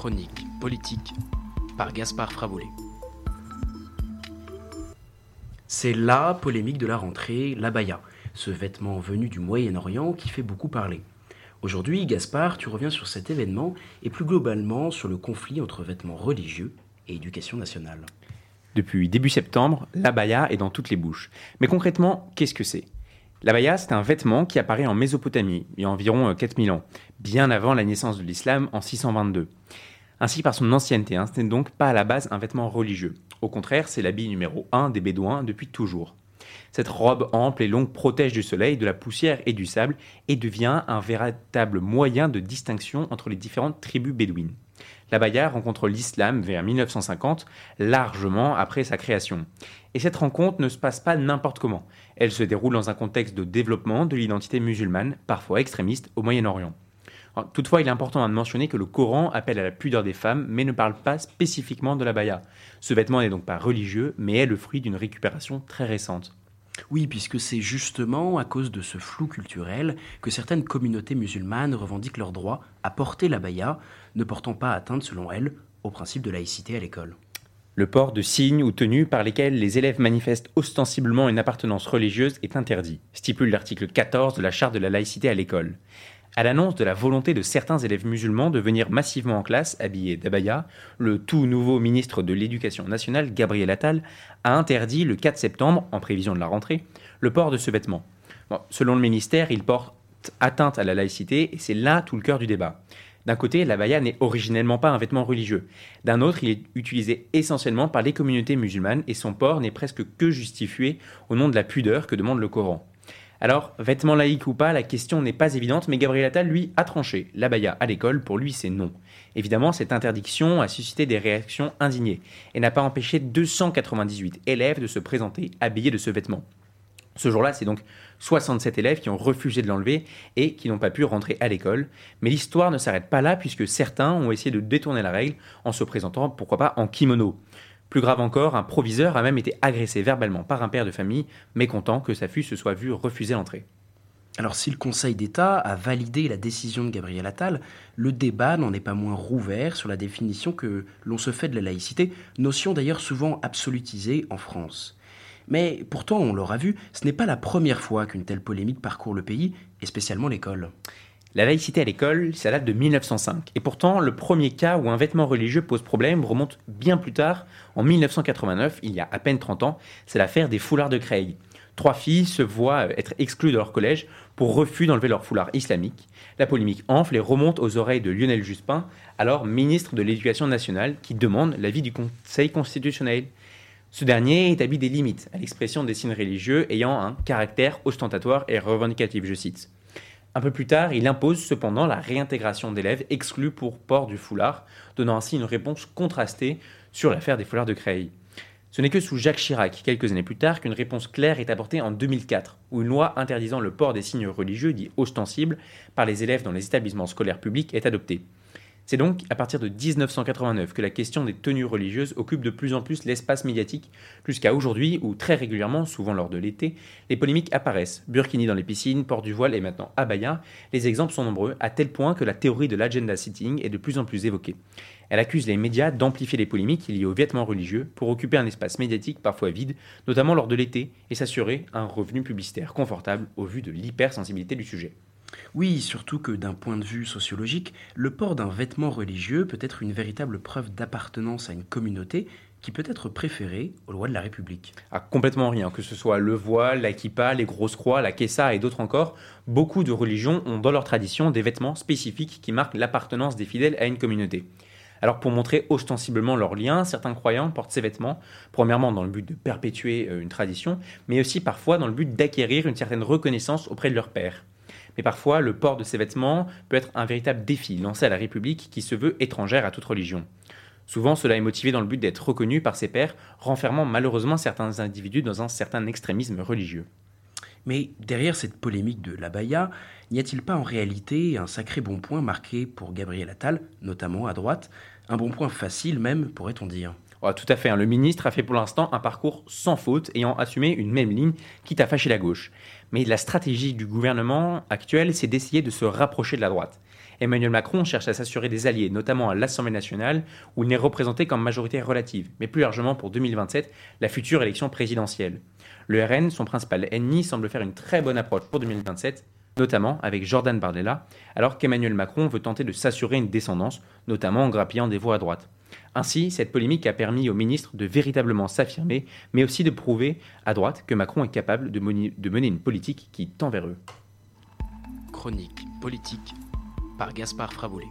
chronique politique par Gaspard Fraboulet. C'est la polémique de la rentrée, l'abaya, ce vêtement venu du Moyen-Orient qui fait beaucoup parler. Aujourd'hui, Gaspard, tu reviens sur cet événement et plus globalement sur le conflit entre vêtements religieux et éducation nationale. Depuis début septembre, l'abaya est dans toutes les bouches. Mais concrètement, qu'est-ce que c'est? L'abaya, c'est un vêtement qui apparaît en Mésopotamie, il y a environ 4000 ans, bien avant la naissance de l'islam en 622. Ainsi, par son ancienneté, hein, ce n'est donc pas à la base un vêtement religieux. Au contraire, c'est l'habit numéro 1 des Bédouins depuis toujours. Cette robe ample et longue protège du soleil, de la poussière et du sable et devient un véritable moyen de distinction entre les différentes tribus bédouines. L'abaya rencontre l'islam vers 1950, largement après sa création. Et cette rencontre ne se passe pas n'importe comment. Elle se déroule dans un contexte de développement de l'identité musulmane, parfois extrémiste, au Moyen-Orient. Toutefois, il est important de mentionner que le Coran appelle à la pudeur des femmes, mais ne parle pas spécifiquement de l'abaya. Ce vêtement n'est donc pas religieux, mais est le fruit d'une récupération très récente. Oui, puisque c'est justement à cause de ce flou culturel que certaines communautés musulmanes revendiquent leur droit à porter l'abaya, ne portant pas atteinte, selon elles, au principe de laïcité à l'école. Le port de signes ou tenues par lesquels les élèves manifestent ostensiblement une appartenance religieuse est interdit, stipule l'article 14 de la Charte de la laïcité à l'école. À l'annonce de la volonté de certains élèves musulmans de venir massivement en classe habillés d'abaya, le tout nouveau ministre de l'Éducation nationale, Gabriel Attal, a interdit le 4 septembre, en prévision de la rentrée, le port de ce vêtement. selon le ministère, il porte atteinte à la laïcité et c'est là tout le cœur du débat. D'un côté, l'abaya n'est originellement pas un vêtement religieux. D'un autre, il est utilisé essentiellement par les communautés musulmanes et son port n'est presque que justifié au nom de la pudeur que demande le Coran. Alors, vêtements laïques ou pas, la question n'est pas évidente, mais Gabriel Attal, lui, a tranché. L'abaya à l'école, pour lui, c'est non. Évidemment, cette interdiction a suscité des réactions indignées et n'a pas empêché 298 élèves de se présenter habillés de ce vêtement. Ce jour-là, c'est donc 67 élèves qui ont refusé de l'enlever et qui n'ont pas pu rentrer à l'école. Mais l'histoire ne s'arrête pas là puisque certains ont essayé de détourner la règle en se présentant, pourquoi pas, en kimono. Plus grave encore, un proviseur a même été agressé verbalement par un père de famille, mécontent que sa fille se soit vue refuser l'entrée. Alors si le Conseil d'État a validé la décision de Gabriel Attal, le débat n'en est pas moins rouvert sur la définition que l'on se fait de la laïcité, notion d'ailleurs souvent absolutisée en France. Mais pourtant, on l'aura vu, ce n'est pas la première fois qu'une telle polémique parcourt le pays, et spécialement l'école. La laïcité à l'école, ça date de 1905. Et pourtant, le premier cas où un vêtement religieux pose problème remonte bien plus tard, en 1989, il y a à peine 30 ans. C'est l'affaire des foulards de Creil. Trois filles se voient être exclues de leur collège pour refus d'enlever leur foulard islamique. La polémique enfle et remonte aux oreilles de Lionel Juspin, alors ministre de l'Éducation nationale, qui demande l'avis du Conseil constitutionnel. Ce dernier établit des limites à l'expression des signes religieux ayant un caractère ostentatoire et revendicatif, je cite. Un peu plus tard, il impose cependant la réintégration d'élèves exclus pour port du foulard, donnant ainsi une réponse contrastée sur l'affaire des foulards de Creil. Ce n'est que sous Jacques Chirac, quelques années plus tard, qu'une réponse claire est apportée en 2004, où une loi interdisant le port des signes religieux dits ostensibles par les élèves dans les établissements scolaires publics est adoptée. C'est donc à partir de 1989 que la question des tenues religieuses occupe de plus en plus l'espace médiatique, jusqu'à aujourd'hui où très régulièrement, souvent lors de l'été, les polémiques apparaissent. Burkini dans les piscines, port du voile et maintenant abaya. Les exemples sont nombreux, à tel point que la théorie de l'agenda sitting est de plus en plus évoquée. Elle accuse les médias d'amplifier les polémiques liées aux vêtements religieux pour occuper un espace médiatique parfois vide, notamment lors de l'été, et s'assurer un revenu publicitaire confortable au vu de l'hypersensibilité du sujet. Oui, surtout que d'un point de vue sociologique, le port d'un vêtement religieux peut être une véritable preuve d'appartenance à une communauté qui peut être préférée aux lois de la République. Ah, complètement rien, que ce soit le voile, la les grosses croix, la kessa et d'autres encore, beaucoup de religions ont dans leur tradition des vêtements spécifiques qui marquent l'appartenance des fidèles à une communauté. Alors pour montrer ostensiblement leur lien, certains croyants portent ces vêtements, premièrement dans le but de perpétuer euh, une tradition, mais aussi parfois dans le but d'acquérir une certaine reconnaissance auprès de leur père mais parfois le port de ces vêtements peut être un véritable défi lancé à la République qui se veut étrangère à toute religion. Souvent, cela est motivé dans le but d'être reconnu par ses pairs, renfermant malheureusement certains individus dans un certain extrémisme religieux. Mais derrière cette polémique de l'abaya, n'y a-t-il pas en réalité un sacré bon point marqué pour Gabriel Attal, notamment à droite, un bon point facile même, pourrait-on dire Tout à fait, hein. le ministre a fait pour l'instant un parcours sans faute, ayant assumé une même ligne, quitte à fâcher la gauche. Mais la stratégie du gouvernement actuel, c'est d'essayer de se rapprocher de la droite. Emmanuel Macron cherche à s'assurer des alliés, notamment à l'Assemblée nationale, où il n'est représenté qu'en majorité relative, mais plus largement pour 2027, la future élection présidentielle. Le RN, son principal ennemi, semble faire une très bonne approche pour 2027, notamment avec Jordan Bardella, alors qu'Emmanuel Macron veut tenter de s'assurer une descendance, notamment en grappillant des voix à droite. Ainsi, cette polémique a permis au ministre de véritablement s'affirmer, mais aussi de prouver à droite que Macron est capable de mener une politique qui tend vers eux. Chronique politique par Gaspard Fraboulet.